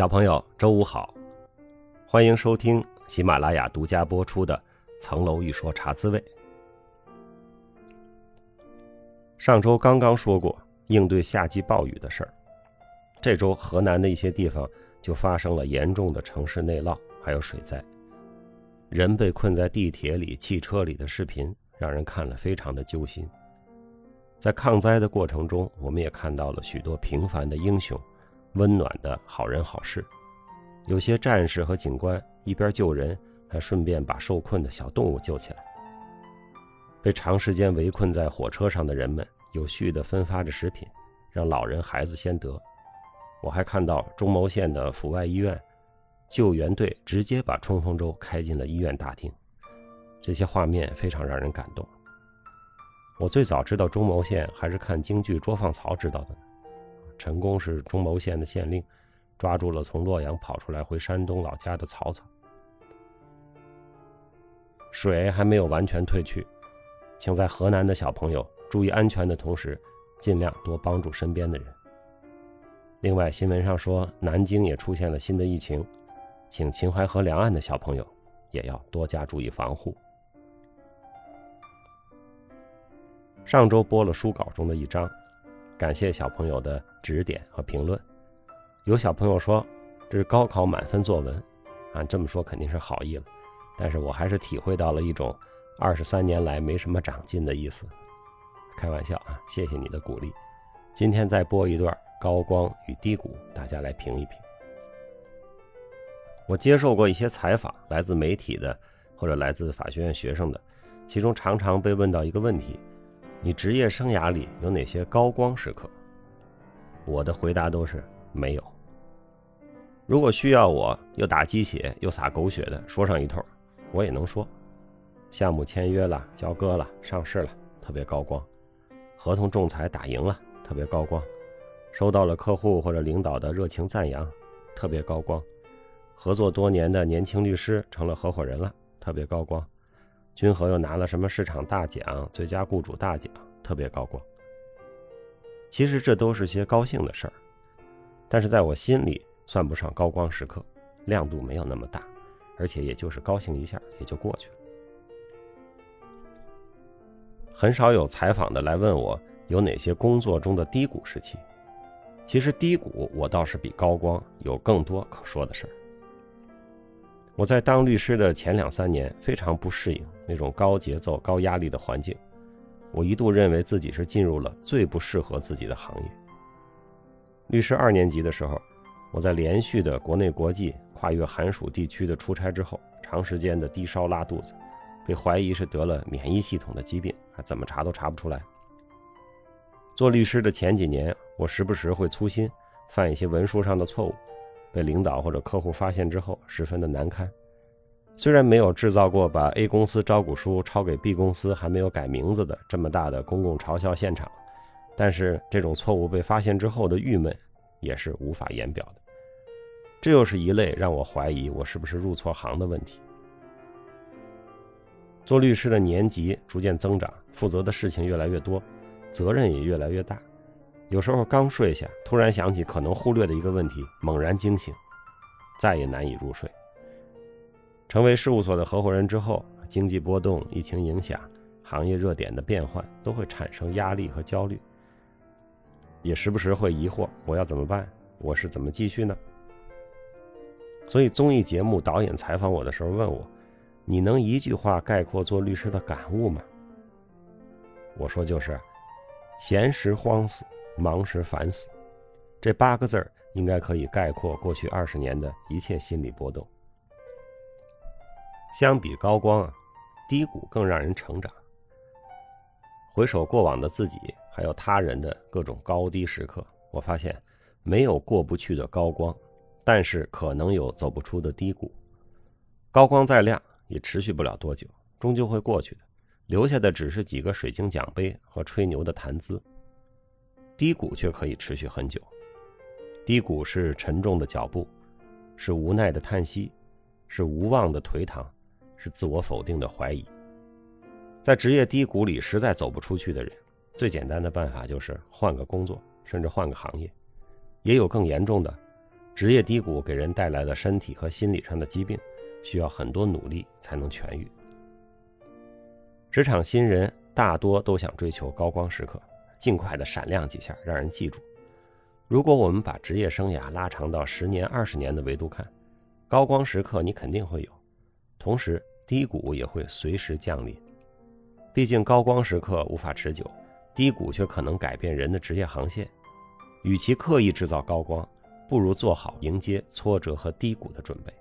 小朋友，周五好，欢迎收听喜马拉雅独家播出的《层楼一说茶滋味》。上周刚刚说过应对夏季暴雨的事儿，这周河南的一些地方就发生了严重的城市内涝，还有水灾，人被困在地铁里、汽车里的视频让人看了非常的揪心。在抗灾的过程中，我们也看到了许多平凡的英雄。温暖的好人好事，有些战士和警官一边救人，还顺便把受困的小动物救起来。被长时间围困在火车上的人们，有序地分发着食品，让老人孩子先得。我还看到中牟县的阜外医院，救援队直接把冲锋舟开进了医院大厅，这些画面非常让人感动。我最早知道中牟县还是看京剧《捉放曹》知道的。陈宫是中牟县的县令，抓住了从洛阳跑出来回山东老家的曹操。水还没有完全退去，请在河南的小朋友注意安全的同时，尽量多帮助身边的人。另外，新闻上说南京也出现了新的疫情，请秦淮河两岸的小朋友也要多加注意防护。上周播了书稿中的一章。感谢小朋友的指点和评论。有小朋友说这是高考满分作文，啊，这么说肯定是好意了，但是我还是体会到了一种二十三年来没什么长进的意思。开玩笑啊，谢谢你的鼓励。今天再播一段高光与低谷，大家来评一评。我接受过一些采访，来自媒体的或者来自法学院学生的，其中常常被问到一个问题。你职业生涯里有哪些高光时刻？我的回答都是没有。如果需要我又打鸡血又撒狗血的说上一通，我也能说。项目签约了，交割了，上市了，特别高光；合同仲裁打赢了，特别高光；收到了客户或者领导的热情赞扬，特别高光；合作多年的年轻律师成了合伙人了，特别高光。君和又拿了什么市场大奖、最佳雇主大奖，特别高光。其实这都是些高兴的事儿，但是在我心里算不上高光时刻，亮度没有那么大，而且也就是高兴一下也就过去了。很少有采访的来问我有哪些工作中的低谷时期，其实低谷我倒是比高光有更多可说的事儿。我在当律师的前两三年非常不适应那种高节奏、高压力的环境，我一度认为自己是进入了最不适合自己的行业。律师二年级的时候，我在连续的国内国际、跨越寒暑地区的出差之后，长时间的低烧拉肚子，被怀疑是得了免疫系统的疾病，还怎么查都查不出来。做律师的前几年，我时不时会粗心，犯一些文书上的错误。被领导或者客户发现之后，十分的难堪。虽然没有制造过把 A 公司招股书抄给 B 公司还没有改名字的这么大的公共嘲笑现场，但是这种错误被发现之后的郁闷，也是无法言表的。这又是一类让我怀疑我是不是入错行的问题。做律师的年级逐渐增长，负责的事情越来越多，责任也越来越大。有时候刚睡下，突然想起可能忽略的一个问题，猛然惊醒，再也难以入睡。成为事务所的合伙人之后，经济波动、疫情影响、行业热点的变换，都会产生压力和焦虑，也时不时会疑惑：我要怎么办？我是怎么继续呢？所以综艺节目导演采访我的时候问我：“你能一句话概括做律师的感悟吗？”我说：“就是闲时慌死。”忙时烦死，这八个字儿应该可以概括过去二十年的一切心理波动。相比高光啊，低谷更让人成长。回首过往的自己，还有他人的各种高低时刻，我发现没有过不去的高光，但是可能有走不出的低谷。高光再亮，也持续不了多久，终究会过去的，留下的只是几个水晶奖杯和吹牛的谈资。低谷却可以持续很久，低谷是沉重的脚步，是无奈的叹息，是无望的颓唐，是自我否定的怀疑。在职业低谷里实在走不出去的人，最简单的办法就是换个工作，甚至换个行业。也有更严重的，职业低谷给人带来的身体和心理上的疾病，需要很多努力才能痊愈。职场新人大多都想追求高光时刻，尽快的闪亮几下，让人记住。如果我们把职业生涯拉长到十年、二十年的维度看，高光时刻你肯定会有，同时低谷也会随时降临。毕竟高光时刻无法持久，低谷却可能改变人的职业航线。与其刻意制造高光，不如做好迎接挫折和低谷的准备。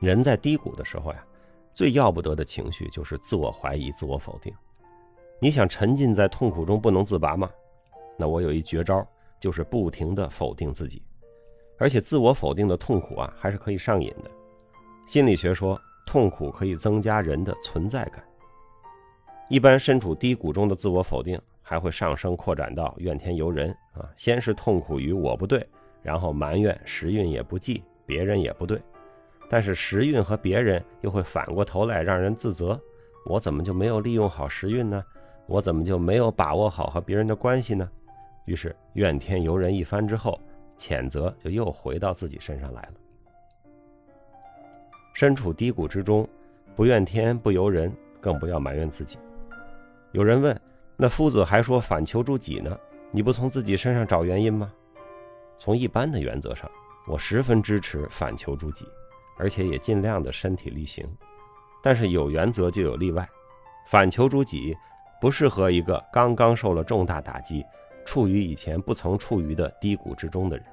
人在低谷的时候呀，最要不得的情绪就是自我怀疑、自我否定。你想沉浸在痛苦中不能自拔吗？那我有一绝招，就是不停的否定自己，而且自我否定的痛苦啊，还是可以上瘾的。心理学说，痛苦可以增加人的存在感。一般身处低谷中的自我否定。还会上升扩展到怨天尤人啊！先是痛苦于我不对，然后埋怨时运也不济，别人也不对。但是时运和别人又会反过头来让人自责：我怎么就没有利用好时运呢？我怎么就没有把握好和别人的关系呢？于是怨天尤人一番之后，谴责就又回到自己身上来了。身处低谷之中，不怨天不尤人，更不要埋怨自己。有人问。那夫子还说反求诸己呢？你不从自己身上找原因吗？从一般的原则上，我十分支持反求诸己，而且也尽量的身体力行。但是有原则就有例外，反求诸己不适合一个刚刚受了重大打击、处于以前不曾处于的低谷之中的人。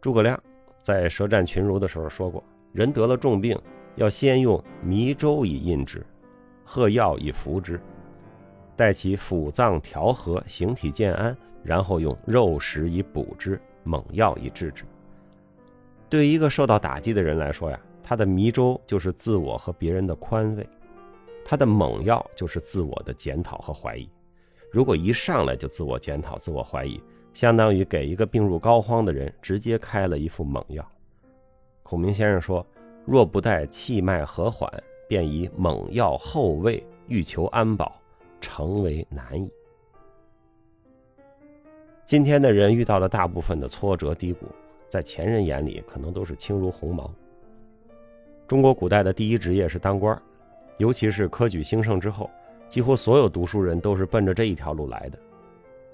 诸葛亮在舌战群儒的时候说过：人得了重病，要先用迷粥以印之，喝药以服之。待其腑脏调和，形体渐安，然后用肉食以补之，猛药以治之。对于一个受到打击的人来说呀，他的迷粥就是自我和别人的宽慰，他的猛药就是自我的检讨和怀疑。如果一上来就自我检讨、自我怀疑，相当于给一个病入膏肓的人直接开了一副猛药。孔明先生说：“若不待气脉和缓，便以猛药后喂，欲求安保。”成为难以。今天的人遇到了大部分的挫折低谷，在前人眼里可能都是轻如鸿毛。中国古代的第一职业是当官，尤其是科举兴盛之后，几乎所有读书人都是奔着这一条路来的。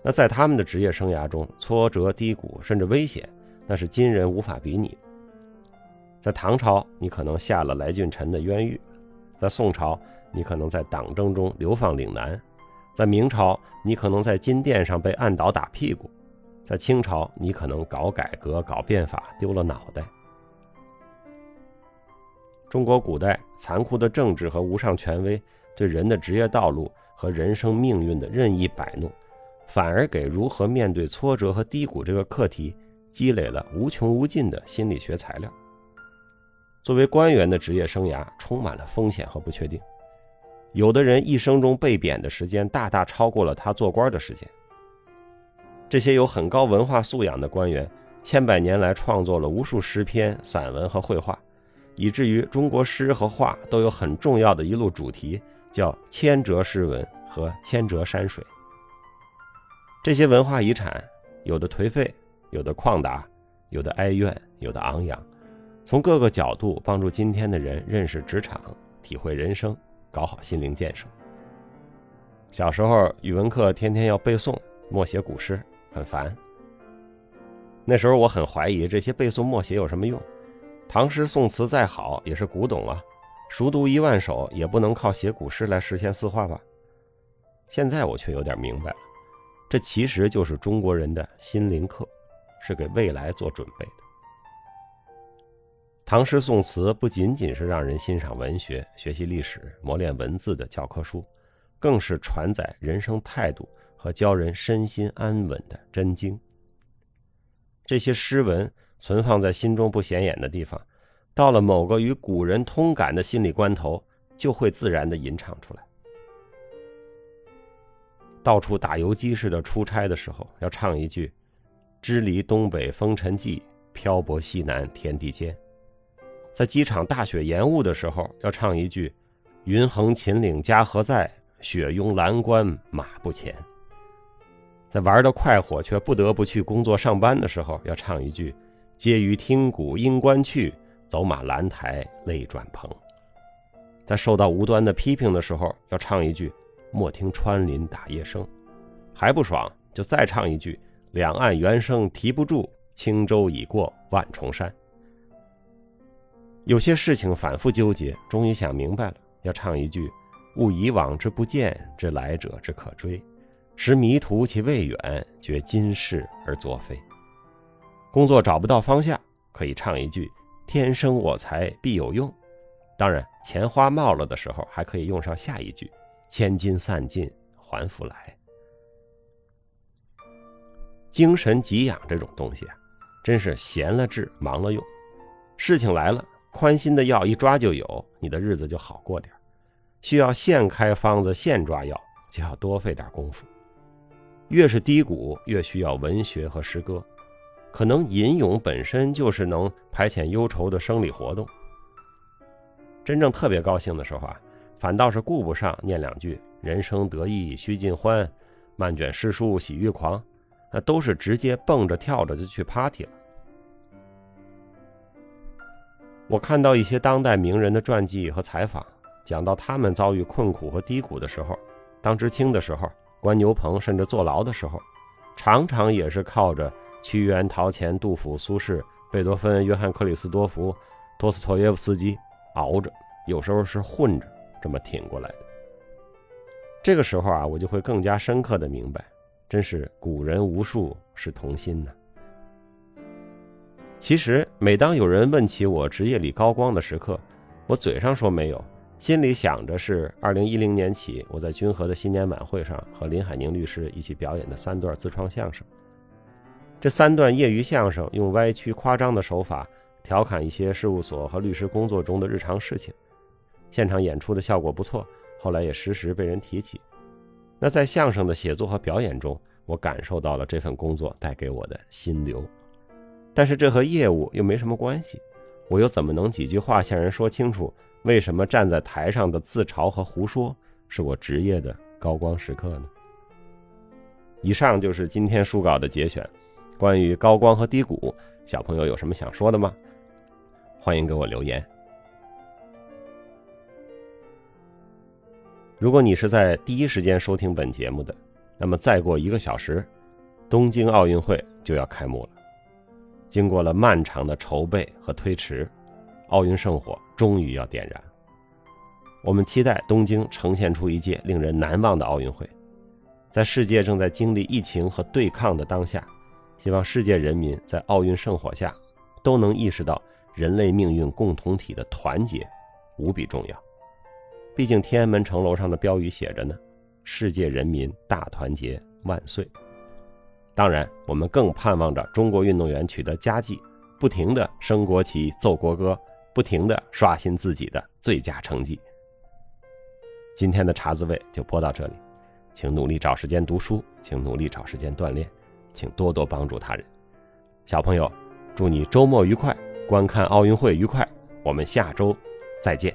那在他们的职业生涯中，挫折低谷甚至危险，那是今人无法比拟。在唐朝，你可能下了来俊臣的冤狱；在宋朝，你可能在党争中流放岭南，在明朝你可能在金殿上被按倒打屁股，在清朝你可能搞改革搞变法丢了脑袋。中国古代残酷的政治和无上权威对人的职业道路和人生命运的任意摆弄，反而给如何面对挫折和低谷这个课题积累了无穷无尽的心理学材料。作为官员的职业生涯充满了风险和不确定。有的人一生中被贬的时间大大超过了他做官的时间。这些有很高文化素养的官员，千百年来创作了无数诗篇、散文和绘画，以至于中国诗和画都有很重要的一路主题，叫千折诗文和千折山水。这些文化遗产，有的颓废，有的旷达，有的哀怨，有的昂扬，从各个角度帮助今天的人认识职场，体会人生。搞好心灵建设。小时候语文课天天要背诵、默写古诗，很烦。那时候我很怀疑这些背诵默写有什么用，唐诗宋词再好也是古董啊，熟读一万首也不能靠写古诗来实现四化吧。现在我却有点明白了，这其实就是中国人的心灵课，是给未来做准备的。唐诗宋词不仅仅是让人欣赏文学、学习历史、磨练文字的教科书，更是传载人生态度和教人身心安稳的真经。这些诗文存放在心中不显眼的地方，到了某个与古人通感的心理关头，就会自然的吟唱出来。到处打游击似的出差的时候，要唱一句：“支离东北风尘际，漂泊西南天地间。”在机场大雪延误的时候，要唱一句：“云横秦岭家何在？雪拥蓝关马不前。”在玩的快活却不得不去工作上班的时候，要唱一句“皆于听鼓音官去，走马兰台泪转蓬”。在受到无端的批评的时候，要唱一句“莫听穿林打叶声”。还不爽，就再唱一句“两岸猿声啼不住，轻舟已过万重山”。有些事情反复纠结，终于想明白了，要唱一句。悟以往之不谏，知来者之可追。识迷途其未远，觉今是而昨非。工作找不到方向，可以唱一句“天生我材必有用”。当然，钱花冒了的时候，还可以用上下一句“千金散尽还复来”。精神给养这种东西啊，真是闲了治，忙了用。事情来了，宽心的药一抓就有，你的日子就好过点。需要现开方子现抓药，就要多费点功夫。越是低谷，越需要文学和诗歌。可能吟咏本身就是能排遣忧愁的生理活动。真正特别高兴的时候啊，反倒是顾不上念两句“人生得意须尽欢，漫卷诗书喜欲狂”，那都是直接蹦着跳着就去 party 了。我看到一些当代名人的传记和采访。讲到他们遭遇困苦和低谷的时候，当知青的时候，关牛棚甚至坐牢的时候，常常也是靠着屈原、陶潜、杜甫、苏轼、贝多芬、约翰克里斯多夫、托斯托耶夫斯基熬着，有时候是混着这么挺过来的。这个时候啊，我就会更加深刻的明白，真是古人无数是同心呐。其实，每当有人问起我职业里高光的时刻，我嘴上说没有。心里想着是二零一零年起，我在君和的新年晚会上和林海宁律师一起表演的三段自创相声。这三段业余相声用歪曲夸张的手法调侃一些事务所和律师工作中的日常事情，现场演出的效果不错，后来也时时被人提起。那在相声的写作和表演中，我感受到了这份工作带给我的心流。但是这和业务又没什么关系，我又怎么能几句话向人说清楚？为什么站在台上的自嘲和胡说是我职业的高光时刻呢？以上就是今天书稿的节选。关于高光和低谷，小朋友有什么想说的吗？欢迎给我留言。如果你是在第一时间收听本节目的，那么再过一个小时，东京奥运会就要开幕了。经过了漫长的筹备和推迟。奥运圣火终于要点燃，我们期待东京呈现出一届令人难忘的奥运会。在世界正在经历疫情和对抗的当下，希望世界人民在奥运圣火下都能意识到人类命运共同体的团结无比重要。毕竟天安门城楼上的标语写着呢：“世界人民大团结万岁。”当然，我们更盼望着中国运动员取得佳绩，不停地升国旗、奏国歌。不停的刷新自己的最佳成绩。今天的茶滋味就播到这里，请努力找时间读书，请努力找时间锻炼，请多多帮助他人。小朋友，祝你周末愉快，观看奥运会愉快。我们下周再见。